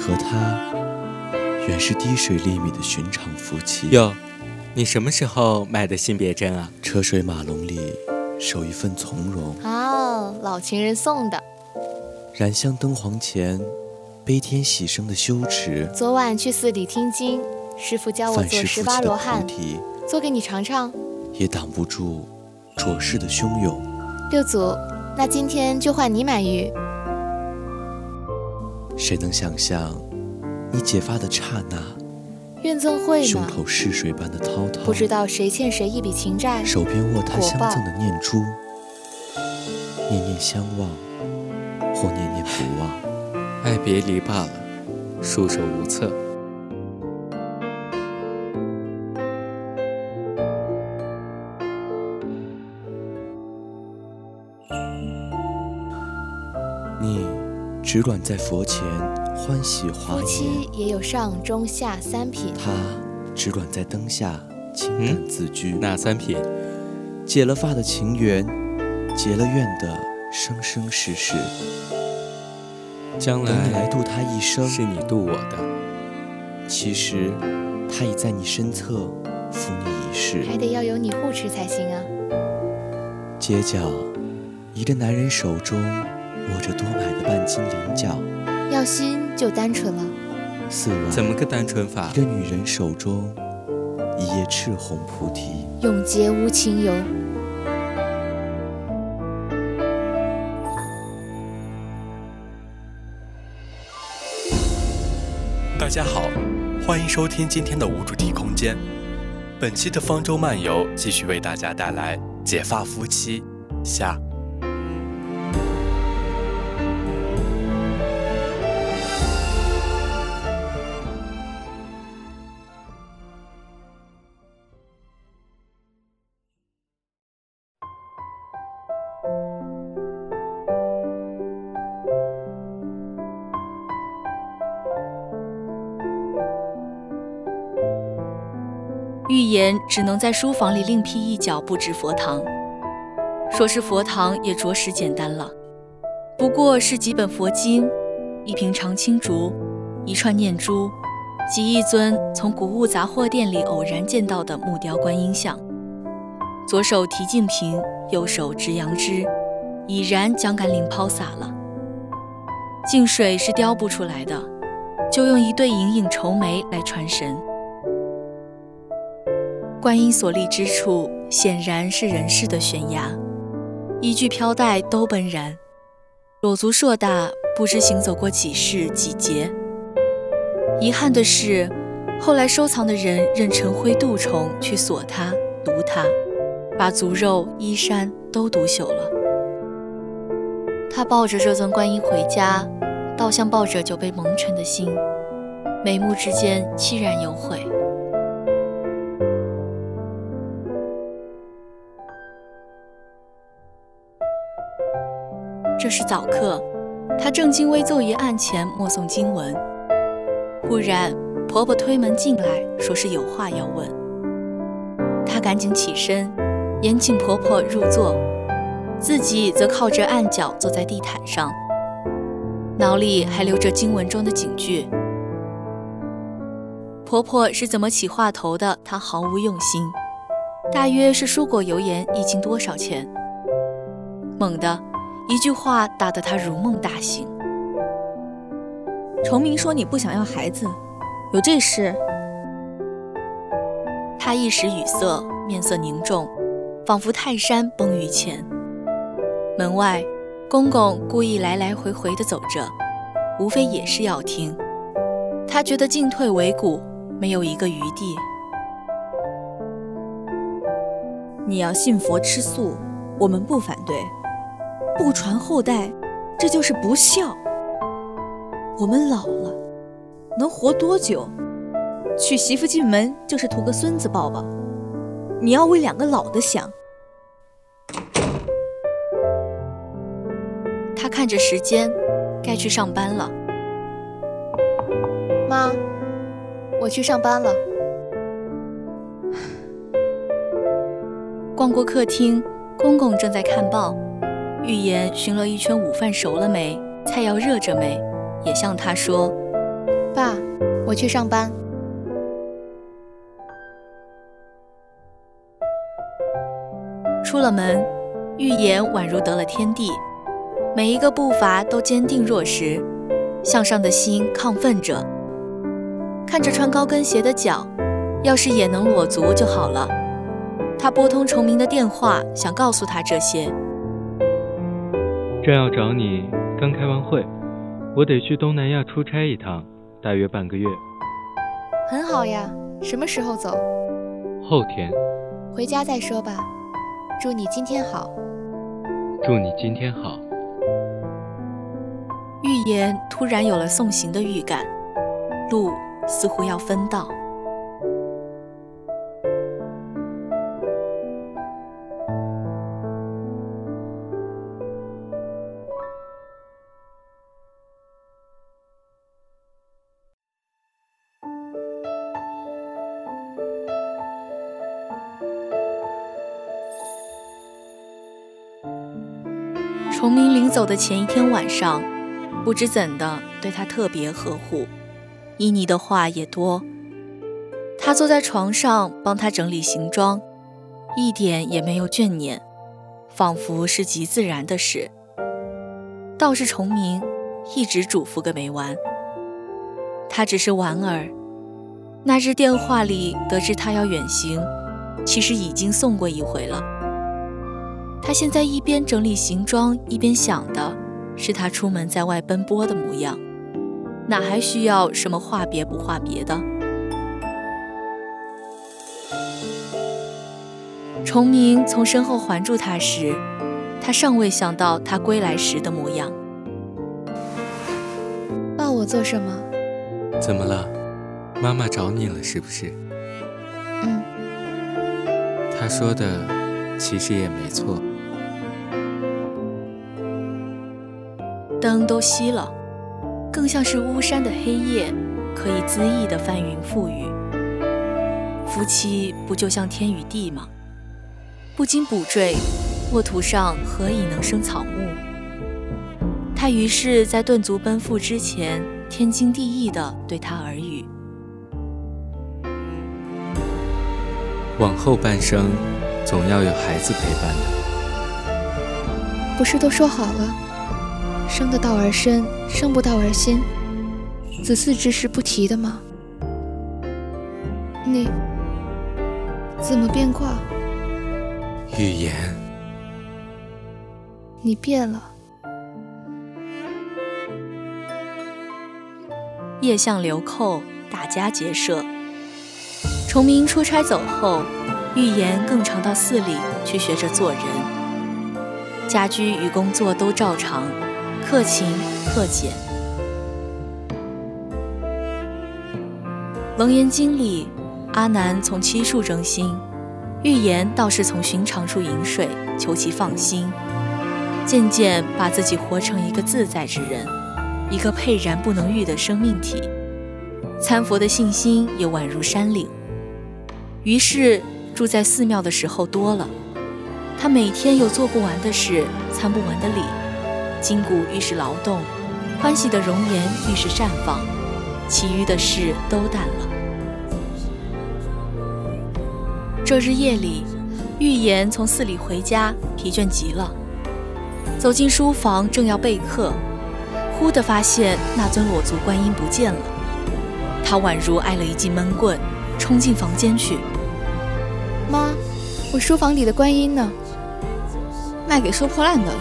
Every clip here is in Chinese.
和他原是滴水粒米的寻常夫妻。哟，你什么时候买的新别针啊？车水马龙里守一份从容。哦，老情人送的。燃香灯黄前，悲天喜生的羞耻。昨晚去寺里听经，师傅教我做十八罗汉，做给你尝尝。也挡不住浊世的汹涌。六祖，那今天就换你买玉。谁能想象，你解发的刹那，怨憎会胸口逝水般的滔滔。不知道谁欠谁一笔情债，手边握他相赠的念珠，念念相望，或念念不忘，爱别离罢了，束手无策。只管在佛前欢喜华言。夫妻也有上中下三品。他只管在灯下清淡自居。哪三品？解了发的情缘，结了怨的生生世世。将来等你来度他一生，是你渡我的。其实他已在你身侧扶你一世。还得要有你护持才行啊。街角，一个男人手中。握着多买的半斤菱角，要心就单纯了。四万怎么个单纯法？一个女人手中一叶赤红菩提，永结无情游。大家好，欢迎收听今天的无主题空间。本期的方舟漫游继续为大家带来《解发夫妻》下。只能在书房里另辟一角布置佛堂，说是佛堂也着实简单了，不过是几本佛经、一瓶长青竹、一串念珠及一尊从古物杂货店里偶然见到的木雕观音像，左手提净瓶，右手执杨枝，已然将甘霖抛洒了。净水是雕不出来的，就用一对隐隐愁眉来传神。观音所立之处，显然是人世的悬崖，一具飘带都奔然，裸足硕大，不知行走过几世几劫。遗憾的是，后来收藏的人任尘灰蠹虫去锁它、毒它，把足肉、衣衫都毒朽了。他抱着这尊观音回家，倒像抱着久被蒙尘的心。眉目之间凄然有悔。这是早课，她正襟危坐于案前默诵经文。忽然，婆婆推门进来，说是有话要问。她赶紧起身，延请婆婆入座，自己则靠着案角坐在地毯上，脑里还留着经文中的警句。婆婆是怎么起话头的？她毫无用心。大约是蔬果油盐一斤多少钱？猛地。一句话打得他如梦大醒。崇明说：“你不想要孩子，有这事？”他一时语塞，面色凝重，仿佛泰山崩于前。门外，公公故意来来回回地走着，无非也是要听。他觉得进退维谷，没有一个余地。你要信佛吃素，我们不反对。不传后代，这就是不孝。我们老了，能活多久？娶媳妇进门就是图个孙子抱抱。你要为两个老的想。他看着时间，该去上班了。妈，我去上班了。逛过客厅，公公正在看报。预言寻了一圈午饭熟了没，菜要热着没，也向他说：“爸，我去上班。”出了门，预言宛如得了天地，每一个步伐都坚定若石，向上的心亢奋着。看着穿高跟鞋的脚，要是也能裸足就好了。他拨通崇明的电话，想告诉他这些。正要找你，刚开完会，我得去东南亚出差一趟，大约半个月。很好呀，什么时候走？后天。回家再说吧。祝你今天好。祝你今天好。预言突然有了送行的预感，路似乎要分道。崇明临走的前一天晚上，不知怎的对他特别呵护，依你的话也多。他坐在床上帮他整理行装，一点也没有眷念，仿佛是极自然的事。倒是崇明一直嘱咐个没完。他只是莞尔。那日电话里得知他要远行，其实已经送过一回了。他现在一边整理行装，一边想的是他出门在外奔波的模样，哪还需要什么话别不话别的？崇明从身后环住他时，他尚未想到他归来时的模样。抱我做什么？怎么了？妈妈找你了是不是？嗯。他说的其实也没错。灯都熄了，更像是巫山的黑夜，可以恣意的翻云覆雨。夫妻不就像天与地吗？不经补缀，沃土上何以能生草木？他于是，在顿足奔赴之前，天经地义的对他耳语：往后半生，总要有孩子陪伴的。不是都说好了？生得道而身，生不道而心，子嗣之事不提的吗？你怎么变卦？预言，你变了。夜向流寇，打家劫舍。崇明出差走后，预言更常到寺里去学着做人，家居与工作都照常。克勤克俭，楞严经里，阿难从七处征心，预言道是从寻常处饮水，求其放心。渐渐把自己活成一个自在之人，一个沛然不能喻的生命体。参佛的信心也宛如山岭。于是住在寺庙的时候多了，他每天有做不完的事，参不完的礼，筋骨愈是劳动，欢喜的容颜愈是绽放，其余的事都淡了。这日夜里，玉言从寺里回家，疲倦极了，走进书房，正要备课，忽地发现那尊裸足观音不见了。他宛如挨了一记闷棍，冲进房间去。妈，我书房里的观音呢？卖给收破烂的了。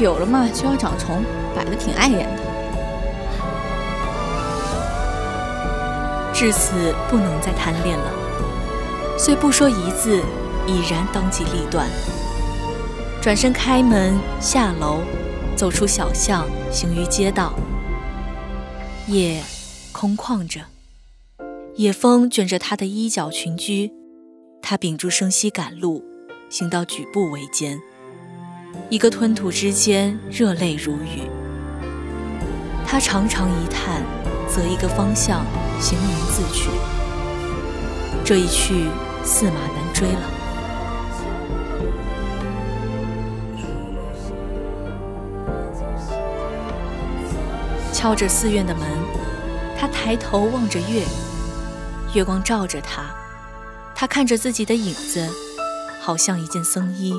久了嘛，就要长虫，摆得挺碍眼的。至此不能再贪恋了，虽不说一字，已然当机立断，转身开门下楼，走出小巷，行于街道。夜。空旷着，野风卷着他的衣角裙裾，他屏住声息赶路，行到举步维艰，一个吞吐之间，热泪如雨。他长长一叹，择一个方向，行云自去。这一去，驷马难追了。敲着寺院的门。他抬头望着月，月光照着他，他看着自己的影子，好像一件僧衣。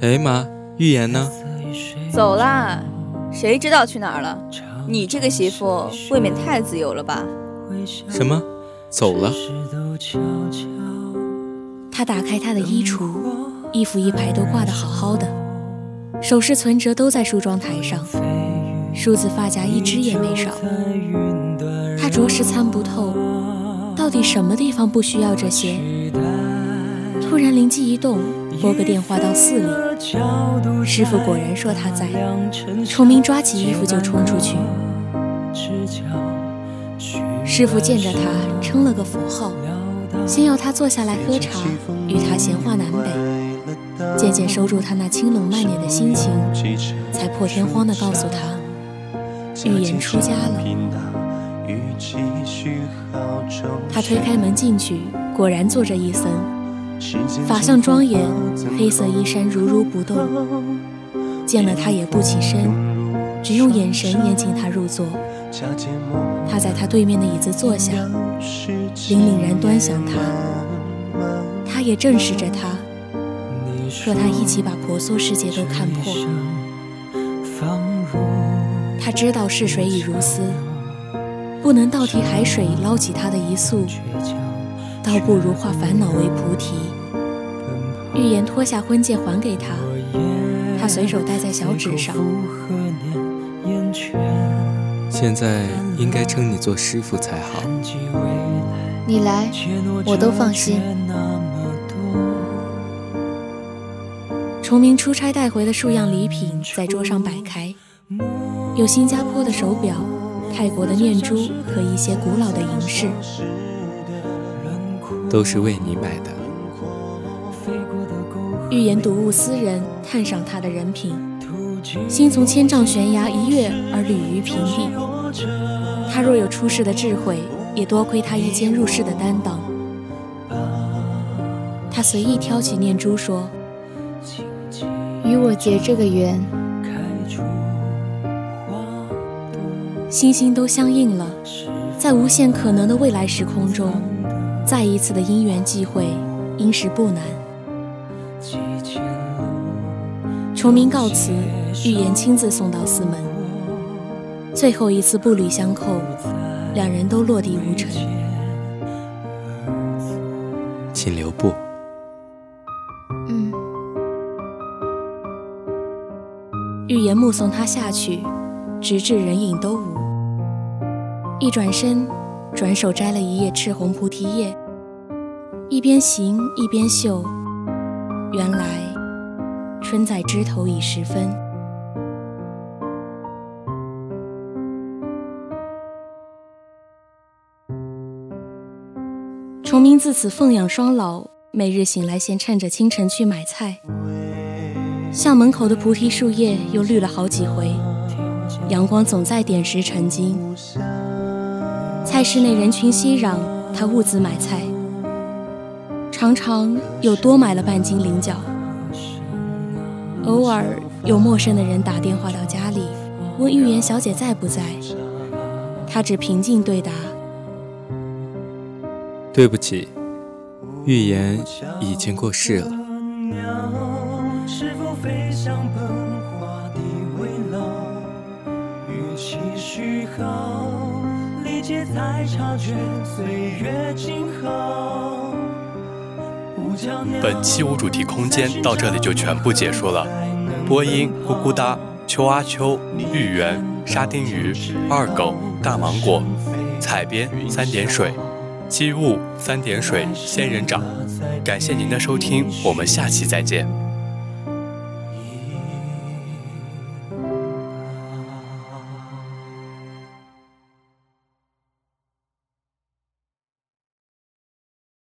哎妈，预言呢？走啦，谁知道去哪儿了？你这个媳妇未免太自由了吧？什么？走了？他打开他的衣橱，衣服一排都挂得好好的，首饰存折都在梳妆台上，梳子发夹一只也没少。他着实参不透，到底什么地方不需要这些？突然灵机一动。拨个电话到寺里，师傅果然说他在。崇明抓起衣服就冲出去。师傅见着他，称了个佛号，先要他坐下来喝茶，与他闲话南北。渐渐收住他那轻冷慢捻的心情，才破天荒地告诉他，预言出家了。他推开门进去，果然坐着一僧。法相庄严，黑色衣衫如如不动。见了他也不起身，只用眼神邀请他入座。他在他对面的椅子坐下，凛凛然端详他。他也正视着他，和他一起把婆娑世界都看破。他知道逝水已如斯，不能倒提海水捞起他的一粟。倒不如化烦恼为菩提。预言脱下婚戒还给他，他随手戴在小指上。现在应该称你做师傅才好。你来，我都放心。崇明出差带回的数样礼品在桌上摆开，有新加坡的手表、泰国的念珠和一些古老的银饰。都是为你买的。预言睹物思人，看上他的人品，心从千丈悬崖一跃而履于平地。他若有出世的智慧，也多亏他一肩入世的担当。他随意挑起念珠说：“与我结这个缘。”星星都相应了，在无限可能的未来时空中。再一次的因缘际会，应是不难。崇明告辞，预言亲自送到寺门。最后一次步履相扣，两人都落地无尘。请留步。嗯。言目送他下去，直至人影都无。一转身，转手摘了一叶赤红菩提叶，一边行一边嗅，原来春在枝头已十分。崇明自此奉养双老，每日醒来先趁着清晨去买菜。校门口的菩提树叶又绿了好几回，阳光总在点石成金。菜市内人群熙攘，他兀自买菜，常常又多买了半斤菱角。偶尔有陌生的人打电话到家里，问预言小姐在不在，他只平静对答：“对不起，预言已经过世了。”本期无主题空间到这里就全部结束了。播音：咕咕哒、秋阿秋、芋圆、沙丁鱼、二狗、大芒果。采编：三点水。机务：三点水仙人掌。感谢您的收听，我们下期再见。